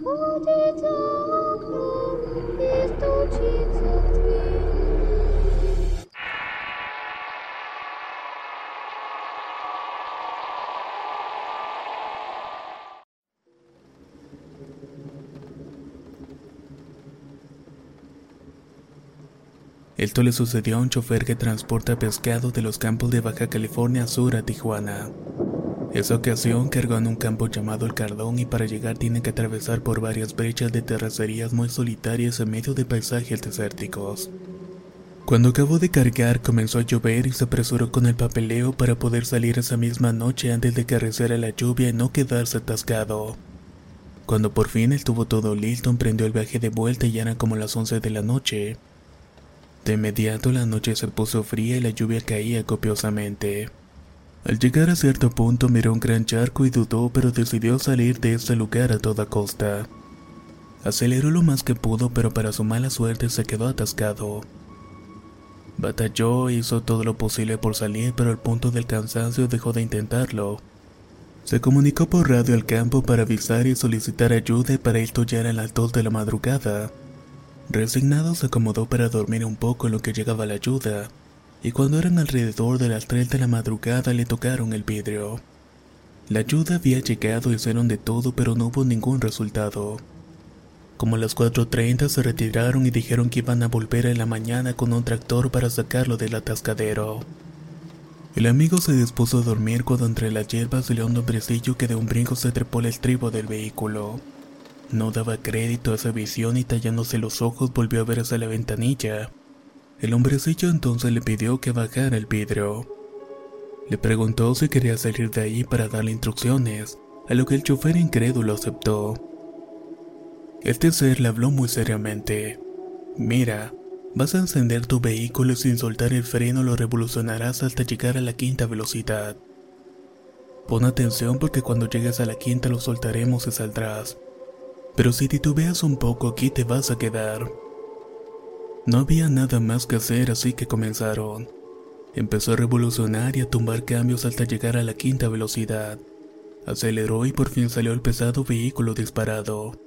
Кто-то ходит за окном и стучится в дверь. Esto le sucedió a un chofer que transporta pescado de los campos de Baja California Sur a Tijuana. Esa ocasión cargó en un campo llamado El Cardón y para llegar tiene que atravesar por varias brechas de terracerías muy solitarias en medio de paisajes desérticos. Cuando acabó de cargar comenzó a llover y se apresuró con el papeleo para poder salir esa misma noche antes de que arreciara la lluvia y no quedarse atascado. Cuando por fin estuvo todo listo emprendió el viaje de vuelta y ya eran como las 11 de la noche. De inmediato la noche se puso fría y la lluvia caía copiosamente. Al llegar a cierto punto miró un gran charco y dudó, pero decidió salir de ese lugar a toda costa. Aceleró lo más que pudo, pero para su mala suerte se quedó atascado. Batalló e hizo todo lo posible por salir, pero al punto del cansancio dejó de intentarlo. Se comunicó por radio al campo para avisar y solicitar ayuda y para esto ya eran las 2 de la madrugada. Resignado se acomodó para dormir un poco en lo que llegaba la ayuda, y cuando eran alrededor de las 3 de la madrugada le tocaron el vidrio. La ayuda había llegado hicieron de todo pero no hubo ningún resultado. Como a las 4.30 se retiraron y dijeron que iban a volver en la mañana con un tractor para sacarlo del atascadero. El amigo se dispuso a dormir cuando entre las hierbas salió un hombrecillo que de un brinco se trepó al estribo del vehículo. No daba crédito a esa visión y tallándose los ojos volvió a ver hacia la ventanilla. El hombrecillo entonces le pidió que bajara el vidrio. Le preguntó si quería salir de ahí para darle instrucciones, a lo que el chofer incrédulo aceptó. Este ser le habló muy seriamente. Mira, vas a encender tu vehículo y sin soltar el freno lo revolucionarás hasta llegar a la quinta velocidad. Pon atención porque cuando llegues a la quinta lo soltaremos y saldrás. Pero si titubeas un poco aquí te vas a quedar. No había nada más que hacer así que comenzaron. Empezó a revolucionar y a tumbar cambios hasta llegar a la quinta velocidad. Aceleró y por fin salió el pesado vehículo disparado.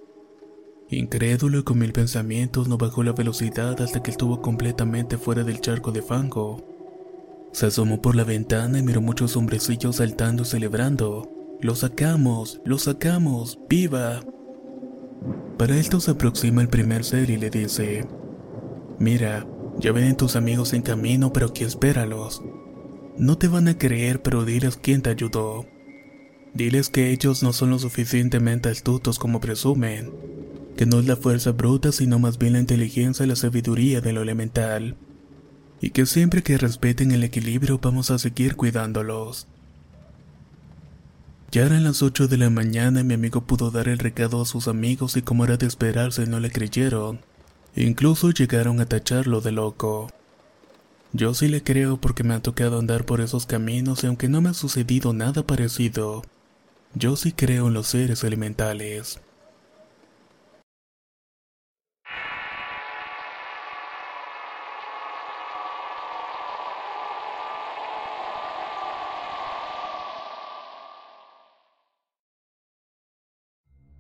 Incrédulo y con mil pensamientos no bajó la velocidad hasta que estuvo completamente fuera del charco de fango. Se asomó por la ventana y miró muchos hombrecillos saltando y celebrando. ¡Lo sacamos! ¡Lo sacamos! ¡Viva! Para esto se aproxima el primer ser y le dice, Mira, ya vienen tus amigos en camino, pero aquí espéralos. No te van a creer, pero diles quién te ayudó. Diles que ellos no son lo suficientemente astutos como presumen, que no es la fuerza bruta, sino más bien la inteligencia y la sabiduría de lo elemental, y que siempre que respeten el equilibrio vamos a seguir cuidándolos. Ya eran las 8 de la mañana y mi amigo pudo dar el recado a sus amigos y como era de esperarse no le creyeron. Incluso llegaron a tacharlo de loco. Yo sí le creo porque me ha tocado andar por esos caminos y aunque no me ha sucedido nada parecido, yo sí creo en los seres elementales.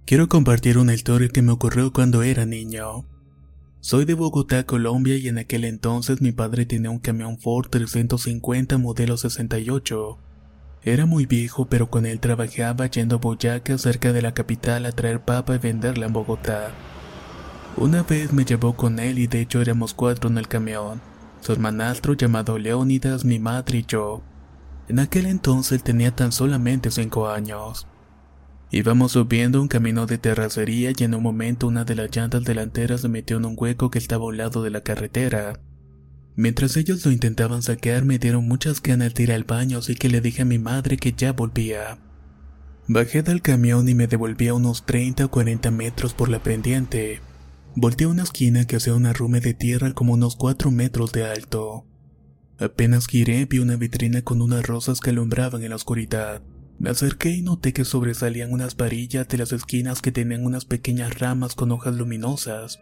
Quiero compartir una historia que me ocurrió cuando era niño. Soy de Bogotá, Colombia y en aquel entonces mi padre tenía un camión Ford 350 modelo 68. Era muy viejo pero con él trabajaba yendo a Boyacá cerca de la capital a traer papa y venderla en Bogotá. Una vez me llevó con él y de hecho éramos cuatro en el camión. Su hermanastro llamado Leónidas, mi madre y yo. En aquel entonces tenía tan solamente cinco años. Íbamos subiendo un camino de terracería y en un momento una de las llantas delanteras se metió en un hueco que estaba a un lado de la carretera. Mientras ellos lo intentaban sacar me dieron muchas ganas de ir al baño así que le dije a mi madre que ya volvía. Bajé del camión y me devolví a unos 30 o 40 metros por la pendiente. Volteé a una esquina que hacía una rume de tierra como unos 4 metros de alto. Apenas giré vi una vitrina con unas rosas que alumbraban en la oscuridad. Me acerqué y noté que sobresalían unas varillas de las esquinas que tenían unas pequeñas ramas con hojas luminosas.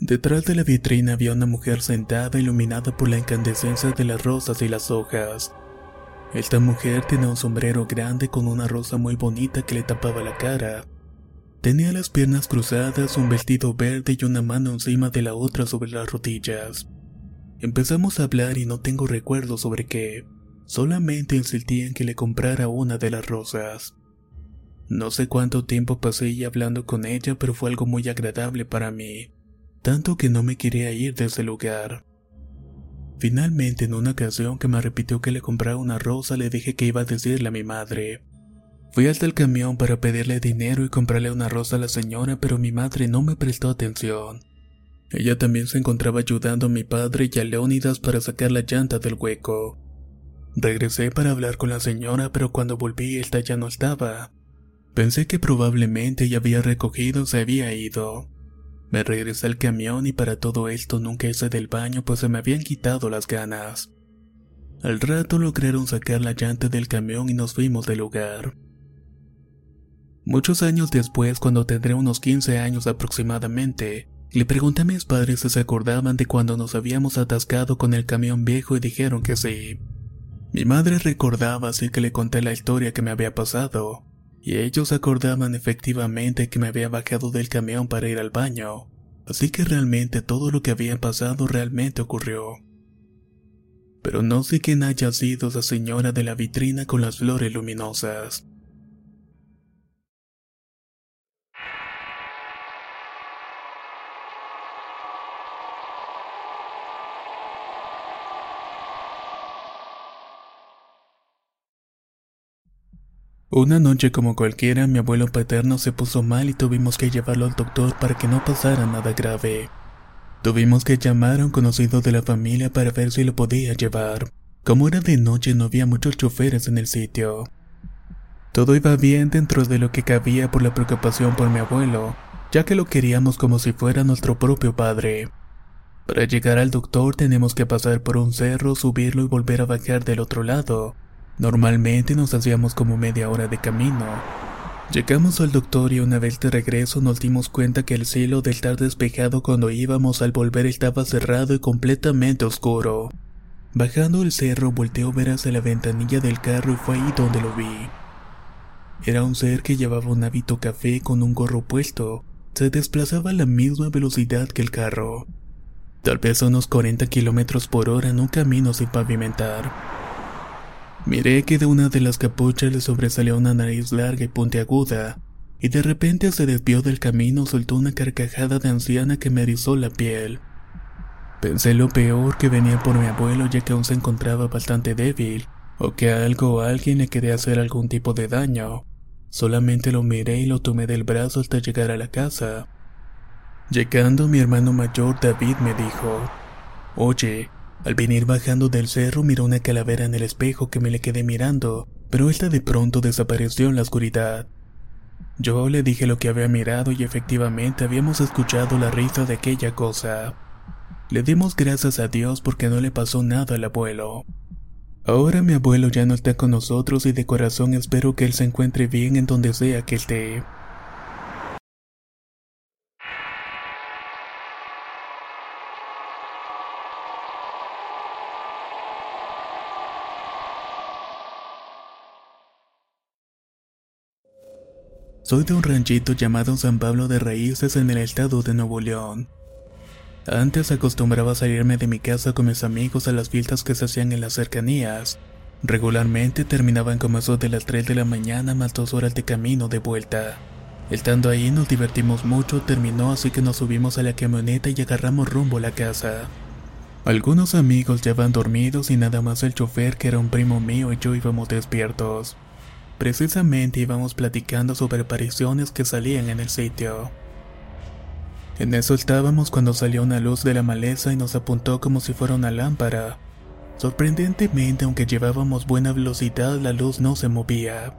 Detrás de la vitrina había una mujer sentada iluminada por la incandescencia de las rosas y las hojas. Esta mujer tenía un sombrero grande con una rosa muy bonita que le tapaba la cara. Tenía las piernas cruzadas, un vestido verde y una mano encima de la otra sobre las rodillas. Empezamos a hablar y no tengo recuerdo sobre qué. Solamente insistí en que le comprara una de las rosas. No sé cuánto tiempo pasé hablando con ella, pero fue algo muy agradable para mí, tanto que no me quería ir de ese lugar. Finalmente, en una ocasión que me repitió que le comprara una rosa, le dije que iba a decirle a mi madre. Fui hasta el camión para pedirle dinero y comprarle una rosa a la señora, pero mi madre no me prestó atención. Ella también se encontraba ayudando a mi padre y a Leónidas para sacar la llanta del hueco. Regresé para hablar con la señora, pero cuando volví esta ya no estaba. Pensé que probablemente ya había recogido se había ido. Me regresé al camión y para todo esto nunca hice del baño pues se me habían quitado las ganas. Al rato lograron sacar la llanta del camión y nos fuimos del lugar. Muchos años después, cuando tendré unos 15 años aproximadamente, le pregunté a mis padres si se acordaban de cuando nos habíamos atascado con el camión viejo y dijeron que sí. Mi madre recordaba así que le conté la historia que me había pasado, y ellos acordaban efectivamente que me había bajado del camión para ir al baño, así que realmente todo lo que había pasado realmente ocurrió. Pero no sé quién haya sido esa señora de la vitrina con las flores luminosas. Una noche como cualquiera, mi abuelo paterno se puso mal y tuvimos que llevarlo al doctor para que no pasara nada grave. Tuvimos que llamar a un conocido de la familia para ver si lo podía llevar. Como era de noche no había muchos choferes en el sitio. Todo iba bien dentro de lo que cabía por la preocupación por mi abuelo, ya que lo queríamos como si fuera nuestro propio padre. Para llegar al doctor tenemos que pasar por un cerro, subirlo y volver a bajar del otro lado, Normalmente nos hacíamos como media hora de camino. Llegamos al doctor y una vez de regreso nos dimos cuenta que el cielo del estar despejado cuando íbamos al volver estaba cerrado y completamente oscuro. Bajando el cerro volteó a ver hacia la ventanilla del carro y fue ahí donde lo vi. Era un ser que llevaba un hábito café con un gorro puesto. Se desplazaba a la misma velocidad que el carro. Tal vez unos 40 kilómetros por hora en un camino sin pavimentar. Miré que de una de las capuchas le sobresalía una nariz larga y puntiaguda, y de repente se desvió del camino soltó una carcajada de anciana que me erizó la piel. Pensé lo peor que venía por mi abuelo ya que aún se encontraba bastante débil, o que a algo o alguien le quería hacer algún tipo de daño. Solamente lo miré y lo tomé del brazo hasta llegar a la casa. Llegando mi hermano mayor David me dijo, Oye, al venir bajando del cerro miró una calavera en el espejo que me le quedé mirando, pero esta de pronto desapareció en la oscuridad. Yo le dije lo que había mirado y efectivamente habíamos escuchado la risa de aquella cosa. Le dimos gracias a Dios porque no le pasó nada al abuelo. Ahora mi abuelo ya no está con nosotros y de corazón espero que él se encuentre bien en donde sea que esté. Soy de un ranchito llamado San Pablo de Raíces en el estado de Nuevo León. Antes acostumbraba salirme de mi casa con mis amigos a las fiestas que se hacían en las cercanías. Regularmente terminaban como eso de las 3 de la mañana más dos horas de camino de vuelta. Estando ahí nos divertimos mucho, terminó así que nos subimos a la camioneta y agarramos rumbo a la casa. Algunos amigos ya van dormidos y nada más el chofer que era un primo mío y yo íbamos despiertos. Precisamente íbamos platicando sobre apariciones que salían en el sitio. En eso estábamos cuando salió una luz de la maleza y nos apuntó como si fuera una lámpara. Sorprendentemente, aunque llevábamos buena velocidad, la luz no se movía.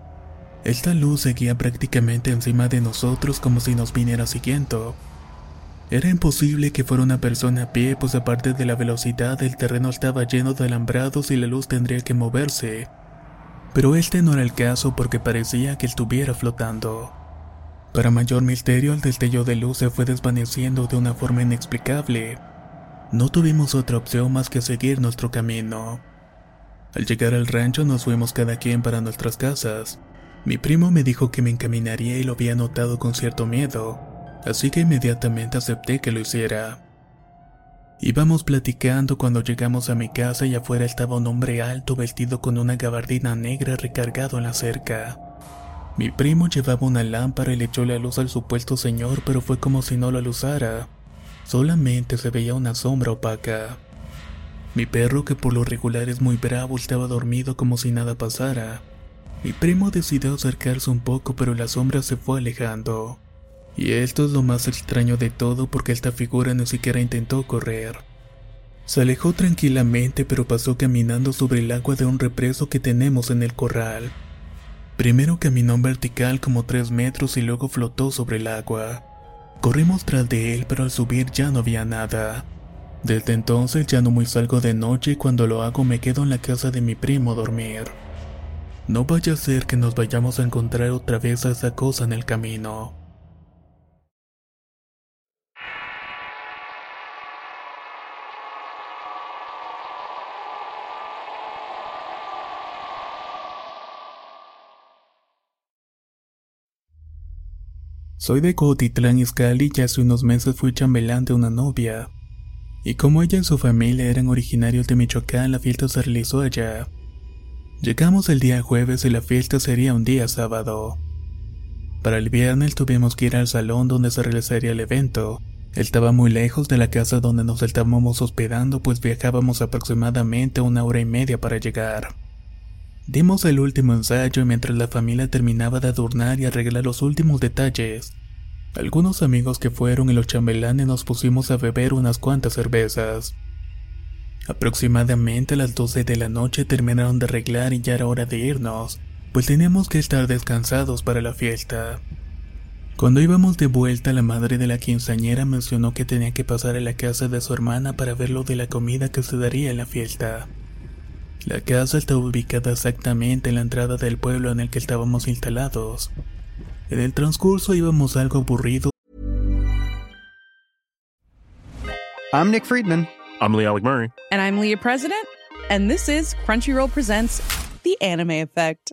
Esta luz seguía prácticamente encima de nosotros como si nos viniera siguiendo. Era imposible que fuera una persona a pie, pues aparte de la velocidad, el terreno estaba lleno de alambrados y la luz tendría que moverse. Pero este no era el caso porque parecía que estuviera flotando. Para mayor misterio, el destello de luz se fue desvaneciendo de una forma inexplicable. No tuvimos otra opción más que seguir nuestro camino. Al llegar al rancho nos fuimos cada quien para nuestras casas. Mi primo me dijo que me encaminaría y lo había notado con cierto miedo, así que inmediatamente acepté que lo hiciera. Íbamos platicando cuando llegamos a mi casa y afuera estaba un hombre alto vestido con una gabardina negra recargado en la cerca. Mi primo llevaba una lámpara y le echó la luz al supuesto señor, pero fue como si no lo usara. Solamente se veía una sombra opaca. Mi perro, que por lo regular es muy bravo, estaba dormido como si nada pasara. Mi primo decidió acercarse un poco, pero la sombra se fue alejando. Y esto es lo más extraño de todo porque esta figura ni siquiera intentó correr. Se alejó tranquilamente, pero pasó caminando sobre el agua de un represo que tenemos en el corral. Primero caminó en vertical como tres metros y luego flotó sobre el agua. Corrimos tras de él, pero al subir ya no había nada. Desde entonces ya no muy salgo de noche y cuando lo hago me quedo en la casa de mi primo a dormir. No vaya a ser que nos vayamos a encontrar otra vez a esa cosa en el camino. Soy de Cotitlán Izcalli y hace unos meses fui chambelán de una novia. Y como ella y su familia eran originarios de Michoacán, la fiesta se realizó allá. Llegamos el día jueves y la fiesta sería un día sábado. Para el viernes tuvimos que ir al salón donde se realizaría el evento. Estaba muy lejos de la casa donde nos estábamos hospedando pues viajábamos aproximadamente una hora y media para llegar. Dimos el último ensayo mientras la familia terminaba de adornar y arreglar los últimos detalles. Algunos amigos que fueron y los chambelanes nos pusimos a beber unas cuantas cervezas. Aproximadamente a las 12 de la noche terminaron de arreglar y ya era hora de irnos, pues teníamos que estar descansados para la fiesta. Cuando íbamos de vuelta, la madre de la quinceañera mencionó que tenía que pasar a la casa de su hermana para ver lo de la comida que se daría en la fiesta. La casa estaba ubicada exactamente en la entrada del pueblo en el que estábamos instalados. En el transcurso íbamos algo aburridos. I'm Nick Friedman. I'm Lee Alec Murray. And I'm Leah President, and this is Crunchyroll Presents The Anime Effect.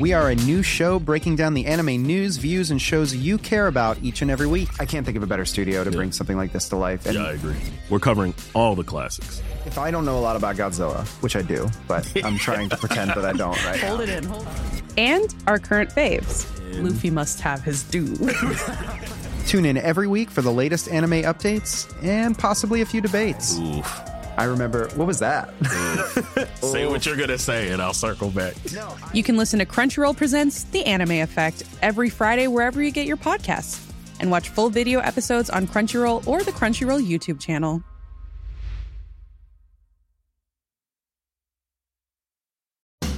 We are a new show breaking down the anime news, views, and shows you care about each and every week. I can't think of a better studio to bring something like this to life. And Yeah, I agree. We're covering all the classics. if I don't know a lot about Godzilla, which I do, but I'm trying to pretend that I don't right Hold now. it in, hold it. And our current faves. Luffy must have his due. Tune in every week for the latest anime updates and possibly a few debates. Oof. I remember, what was that? Mm. Say what you're gonna say, and I'll circle back. you can listen to Crunchyroll Presents The Anime Effect every Friday wherever you get your podcasts. And watch full video episodes on Crunchyroll or the Crunchyroll YouTube channel.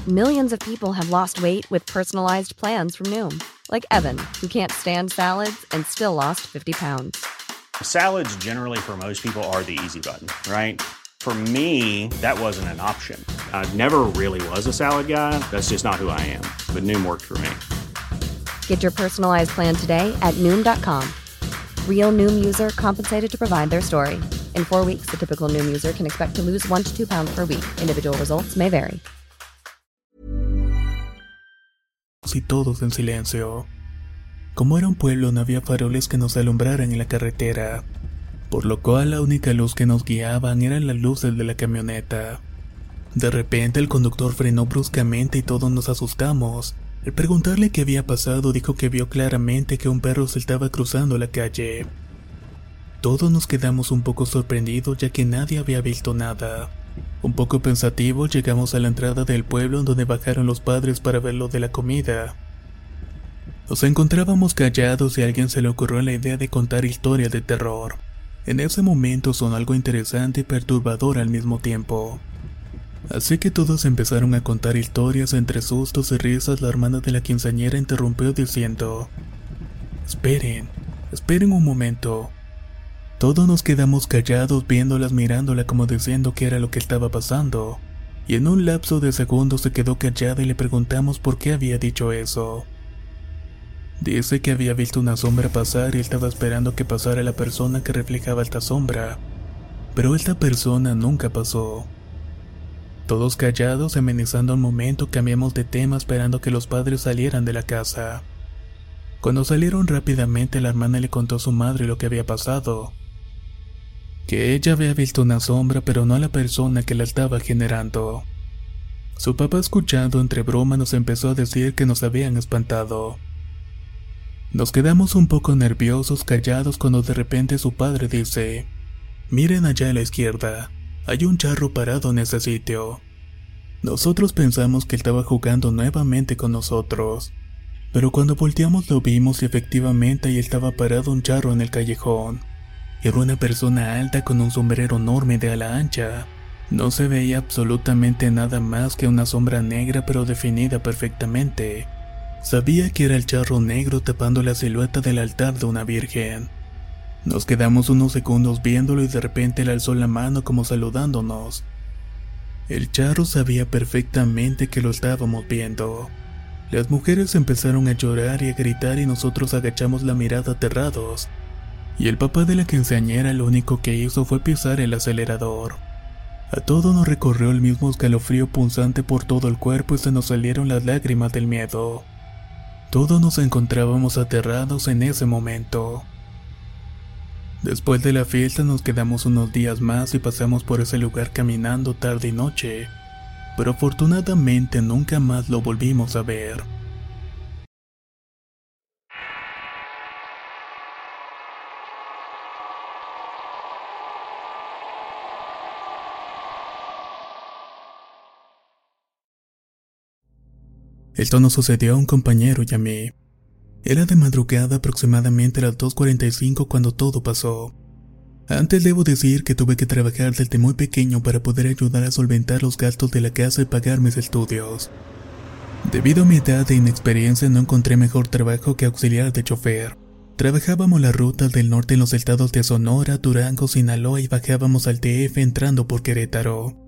Millions of people have lost weight with personalized plans from Noom, like Evan, who can't stand salads and still lost 50 pounds. Salads, generally, for most people, are the easy button, right? For me, that wasn't an option. I never really was a salad guy. That's just not who I am. But Noom worked for me. Get your personalized plan today at Noom.com. Real Noom user compensated to provide their story. In four weeks, the typical Noom user can expect to lose one to two pounds per week. Individual results may vary. y todos en silencio. Como era un pueblo no había faroles que nos alumbraran en la carretera, por lo cual la única luz que nos guiaban eran las luces de la camioneta. De repente el conductor frenó bruscamente y todos nos asustamos. Al preguntarle qué había pasado dijo que vio claramente que un perro se estaba cruzando la calle. Todos nos quedamos un poco sorprendidos ya que nadie había visto nada. Un poco pensativos llegamos a la entrada del pueblo donde bajaron los padres para ver lo de la comida. Nos encontrábamos callados y a alguien se le ocurrió la idea de contar historias de terror. En ese momento son algo interesante y perturbador al mismo tiempo. Así que todos empezaron a contar historias entre sustos y risas. La hermana de la quinceañera interrumpió diciendo: Esperen, esperen un momento. Todos nos quedamos callados viéndolas mirándola como diciendo qué era lo que estaba pasando. Y en un lapso de segundos se quedó callada y le preguntamos por qué había dicho eso. Dice que había visto una sombra pasar y estaba esperando que pasara la persona que reflejaba esta sombra. Pero esta persona nunca pasó. Todos callados, amenizando un momento, cambiamos de tema esperando que los padres salieran de la casa. Cuando salieron rápidamente, la hermana le contó a su madre lo que había pasado. Que ella había visto una sombra, pero no a la persona que la estaba generando. Su papá, escuchando entre broma, nos empezó a decir que nos habían espantado. Nos quedamos un poco nerviosos, callados, cuando de repente su padre dice, Miren allá a la izquierda, hay un charro parado en ese sitio. Nosotros pensamos que estaba jugando nuevamente con nosotros, pero cuando volteamos lo vimos y efectivamente ahí estaba parado un charro en el callejón. Era una persona alta con un sombrero enorme de ala ancha. No se veía absolutamente nada más que una sombra negra pero definida perfectamente. Sabía que era el charro negro tapando la silueta del altar de una virgen. Nos quedamos unos segundos viéndolo y de repente él alzó la mano como saludándonos. El charro sabía perfectamente que lo estábamos viendo. Las mujeres empezaron a llorar y a gritar y nosotros agachamos la mirada aterrados. Y el papá de la quinceañera lo único que hizo fue pisar el acelerador. A todo nos recorrió el mismo escalofrío punzante por todo el cuerpo y se nos salieron las lágrimas del miedo. Todos nos encontrábamos aterrados en ese momento. Después de la fiesta nos quedamos unos días más y pasamos por ese lugar caminando tarde y noche, pero afortunadamente nunca más lo volvimos a ver. Esto nos sucedió a un compañero y a mí. Era de madrugada aproximadamente a las 2.45 cuando todo pasó. Antes debo decir que tuve que trabajar desde muy pequeño para poder ayudar a solventar los gastos de la casa y pagar mis estudios. Debido a mi edad e inexperiencia no encontré mejor trabajo que auxiliar de chofer. Trabajábamos las rutas del norte en los estados de Sonora, Durango, Sinaloa y bajábamos al TF entrando por Querétaro.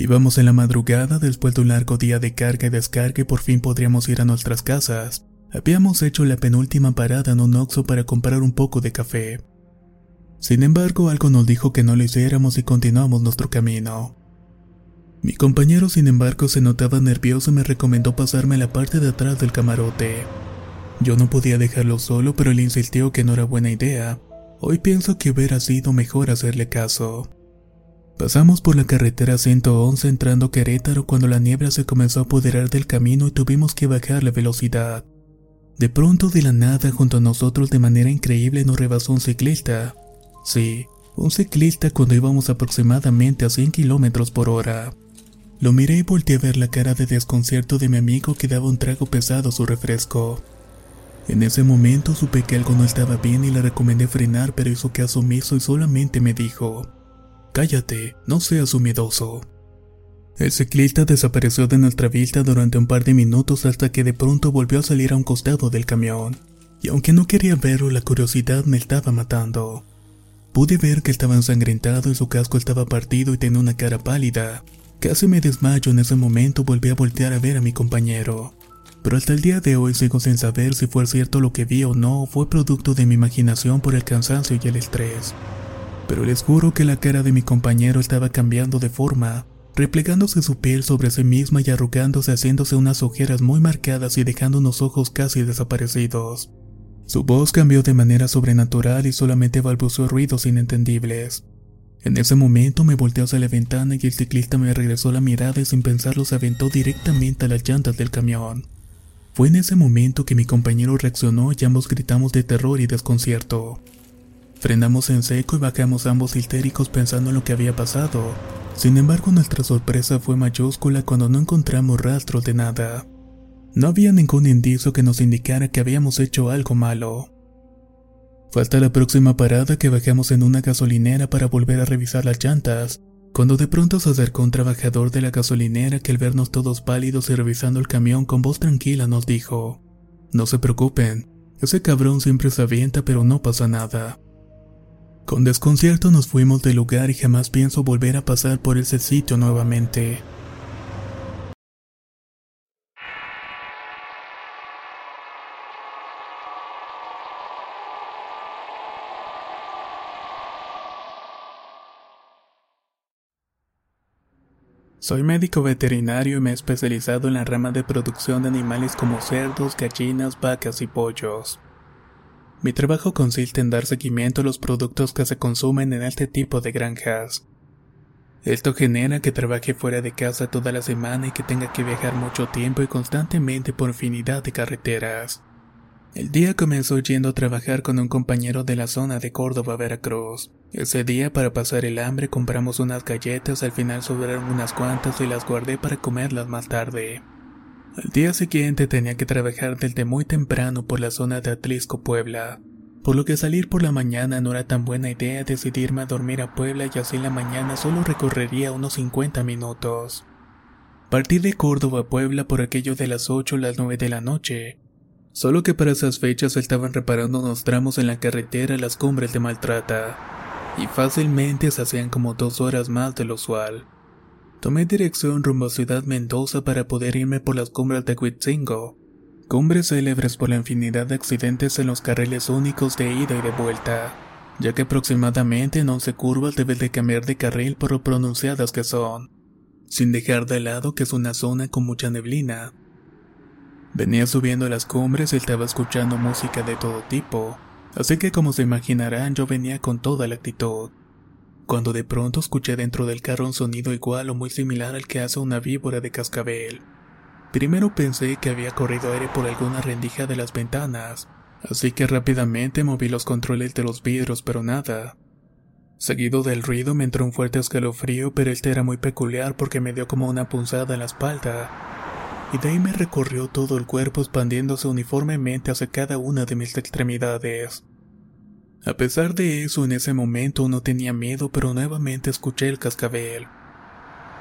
Íbamos en la madrugada después de un largo día de carga y descarga y por fin podríamos ir a nuestras casas. Habíamos hecho la penúltima parada en un Oxxo para comprar un poco de café. Sin embargo, algo nos dijo que no lo hiciéramos y continuamos nuestro camino. Mi compañero, sin embargo, se notaba nervioso y me recomendó pasarme a la parte de atrás del camarote. Yo no podía dejarlo solo, pero él insistió que no era buena idea. Hoy pienso que hubiera sido mejor hacerle caso. Pasamos por la carretera 111 entrando Querétaro cuando la niebla se comenzó a apoderar del camino y tuvimos que bajar la velocidad. De pronto de la nada junto a nosotros de manera increíble nos rebasó un ciclista. Sí, un ciclista cuando íbamos aproximadamente a 100 kilómetros por hora. Lo miré y volteé a ver la cara de desconcierto de mi amigo que daba un trago pesado a su refresco. En ese momento supe que algo no estaba bien y le recomendé frenar pero hizo caso omiso y solamente me dijo, Cállate, no seas humidoso. El ciclista desapareció de nuestra vista durante un par de minutos hasta que de pronto volvió a salir a un costado del camión. Y aunque no quería verlo, la curiosidad me estaba matando. Pude ver que estaba ensangrentado y su casco estaba partido y tenía una cara pálida. Casi me desmayo en ese momento, volví a voltear a ver a mi compañero. Pero hasta el día de hoy sigo sin saber si fue cierto lo que vi o no fue producto de mi imaginación por el cansancio y el estrés pero les juro que la cara de mi compañero estaba cambiando de forma, replegándose su piel sobre sí misma y arrugándose haciéndose unas ojeras muy marcadas y dejando unos ojos casi desaparecidos. Su voz cambió de manera sobrenatural y solamente balbuceó ruidos inentendibles. En ese momento me volteé hacia la ventana y el ciclista me regresó la mirada y sin pensarlo se aventó directamente a las llantas del camión. Fue en ese momento que mi compañero reaccionó y ambos gritamos de terror y desconcierto. Frenamos en seco y bajamos ambos histéricos pensando en lo que había pasado. Sin embargo, nuestra sorpresa fue mayúscula cuando no encontramos rastros de nada. No había ningún indicio que nos indicara que habíamos hecho algo malo. Fue hasta la próxima parada que bajamos en una gasolinera para volver a revisar las llantas, cuando de pronto se acercó un trabajador de la gasolinera que al vernos todos pálidos y revisando el camión con voz tranquila nos dijo, No se preocupen, ese cabrón siempre se avienta pero no pasa nada. Con desconcierto nos fuimos del lugar y jamás pienso volver a pasar por ese sitio nuevamente. Soy médico veterinario y me he especializado en la rama de producción de animales como cerdos, gallinas, vacas y pollos. Mi trabajo consiste en dar seguimiento a los productos que se consumen en este tipo de granjas. Esto genera que trabaje fuera de casa toda la semana y que tenga que viajar mucho tiempo y constantemente por infinidad de carreteras. El día comenzó yendo a trabajar con un compañero de la zona de Córdoba, Veracruz. Ese día para pasar el hambre compramos unas galletas, al final sobraron unas cuantas y las guardé para comerlas más tarde. Al día siguiente tenía que trabajar desde muy temprano por la zona de Atlisco, Puebla, por lo que salir por la mañana no era tan buena idea decidirme a dormir a Puebla y así en la mañana solo recorrería unos 50 minutos. Partí de Córdoba a Puebla por aquello de las 8 o las 9 de la noche, Solo que para esas fechas estaban reparando unos tramos en la carretera a las cumbres de Maltrata, y fácilmente se hacían como dos horas más de lo usual. Tomé dirección rumbo a Ciudad Mendoza para poder irme por las cumbres de Huitzingo, cumbres célebres por la infinidad de accidentes en los carriles únicos de ida y de vuelta, ya que aproximadamente en 11 curvas debes de cambiar de carril por lo pronunciadas que son, sin dejar de lado que es una zona con mucha neblina, Venía subiendo las cumbres y estaba escuchando música de todo tipo, así que como se imaginarán yo venía con toda la actitud. Cuando de pronto escuché dentro del carro un sonido igual o muy similar al que hace una víbora de cascabel. Primero pensé que había corrido aire por alguna rendija de las ventanas, así que rápidamente moví los controles de los vidrios pero nada. Seguido del ruido me entró un fuerte escalofrío pero este era muy peculiar porque me dio como una punzada en la espalda y de ahí me recorrió todo el cuerpo expandiéndose uniformemente hacia cada una de mis extremidades. A pesar de eso, en ese momento no tenía miedo, pero nuevamente escuché el cascabel.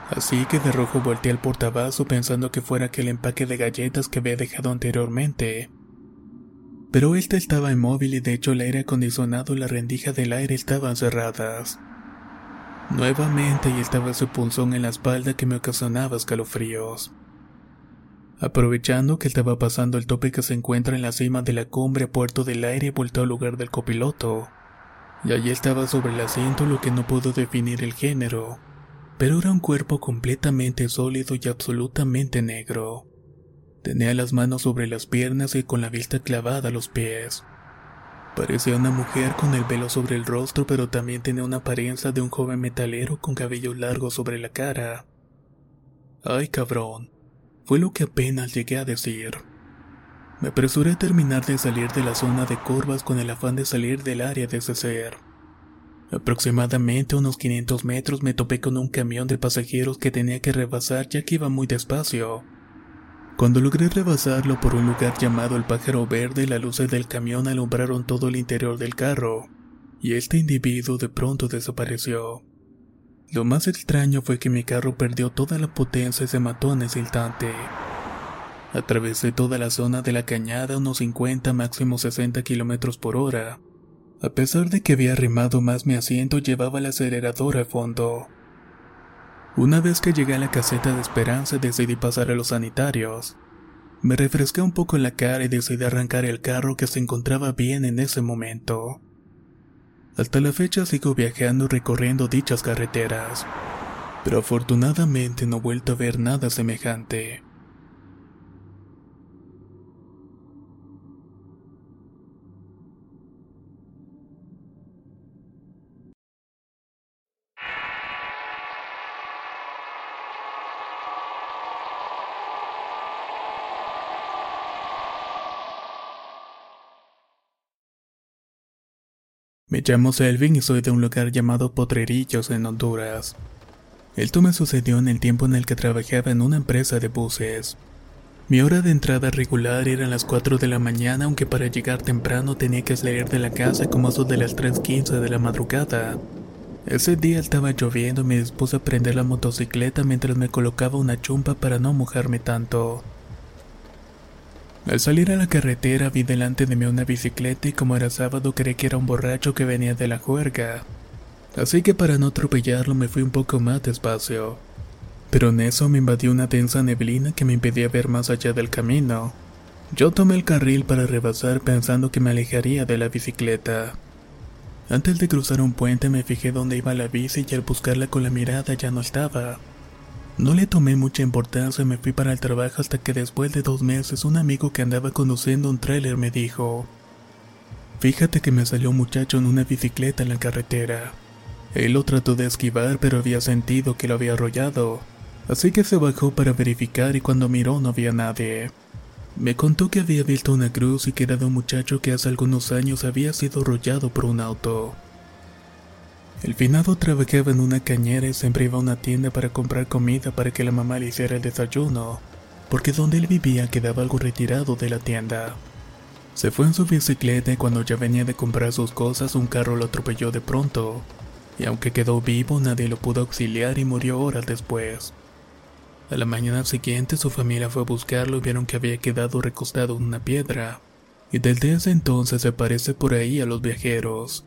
Así que de rojo volteé al portabazo pensando que fuera aquel empaque de galletas que había dejado anteriormente. Pero este estaba inmóvil y de hecho el aire acondicionado y la rendija del aire estaban cerradas. Nuevamente y estaba su punzón en la espalda que me ocasionaba escalofríos. Aprovechando que estaba pasando el tope que se encuentra en la cima de la cumbre a puerto del aire, voltó al lugar del copiloto. Y allí estaba sobre el asiento lo que no pudo definir el género, pero era un cuerpo completamente sólido y absolutamente negro. Tenía las manos sobre las piernas y con la vista clavada a los pies. Parecía una mujer con el velo sobre el rostro, pero también tenía una apariencia de un joven metalero con cabello largo sobre la cara. Ay, cabrón fue lo que apenas llegué a decir. Me apresuré a terminar de salir de la zona de curvas con el afán de salir del área de ese. Aproximadamente unos 500 metros me topé con un camión de pasajeros que tenía que rebasar ya que iba muy despacio. Cuando logré rebasarlo por un lugar llamado el pájaro verde, las luces del camión alumbraron todo el interior del carro, y este individuo de pronto desapareció. Lo más extraño fue que mi carro perdió toda la potencia y se mató en ese instante. Atravesé toda la zona de la cañada unos 50 máximo 60 kilómetros por hora. A pesar de que había arrimado más mi asiento, llevaba el acelerador al fondo. Una vez que llegué a la caseta de Esperanza decidí pasar a los sanitarios. Me refresqué un poco la cara y decidí arrancar el carro que se encontraba bien en ese momento. Hasta la fecha sigo viajando recorriendo dichas carreteras, pero afortunadamente no he vuelto a ver nada semejante. Llamo Selvin y soy de un lugar llamado Potrerillos en Honduras. Esto me sucedió en el tiempo en el que trabajaba en una empresa de buses. Mi hora de entrada regular era las 4 de la mañana, aunque para llegar temprano tenía que salir de la casa como eso de las 3.15 de la madrugada. Ese día estaba lloviendo y me dispuse a prender la motocicleta mientras me colocaba una chumpa para no mojarme tanto. Al salir a la carretera vi delante de mí una bicicleta y como era sábado creí que era un borracho que venía de la juerga. Así que para no atropellarlo me fui un poco más despacio. Pero en eso me invadió una densa neblina que me impedía ver más allá del camino. Yo tomé el carril para rebasar pensando que me alejaría de la bicicleta. Antes de cruzar un puente me fijé dónde iba la bici y al buscarla con la mirada ya no estaba. No le tomé mucha importancia y me fui para el trabajo hasta que después de dos meses un amigo que andaba conduciendo un tráiler me dijo, Fíjate que me salió un muchacho en una bicicleta en la carretera. Él lo trató de esquivar pero había sentido que lo había arrollado, así que se bajó para verificar y cuando miró no había nadie. Me contó que había visto una cruz y que era de un muchacho que hace algunos años había sido arrollado por un auto. El finado trabajaba en una cañera y siempre iba a una tienda para comprar comida para que la mamá le hiciera el desayuno, porque donde él vivía quedaba algo retirado de la tienda. Se fue en su bicicleta y cuando ya venía de comprar sus cosas un carro lo atropelló de pronto, y aunque quedó vivo nadie lo pudo auxiliar y murió horas después. A la mañana siguiente su familia fue a buscarlo y vieron que había quedado recostado en una piedra, y desde ese entonces se parece por ahí a los viajeros.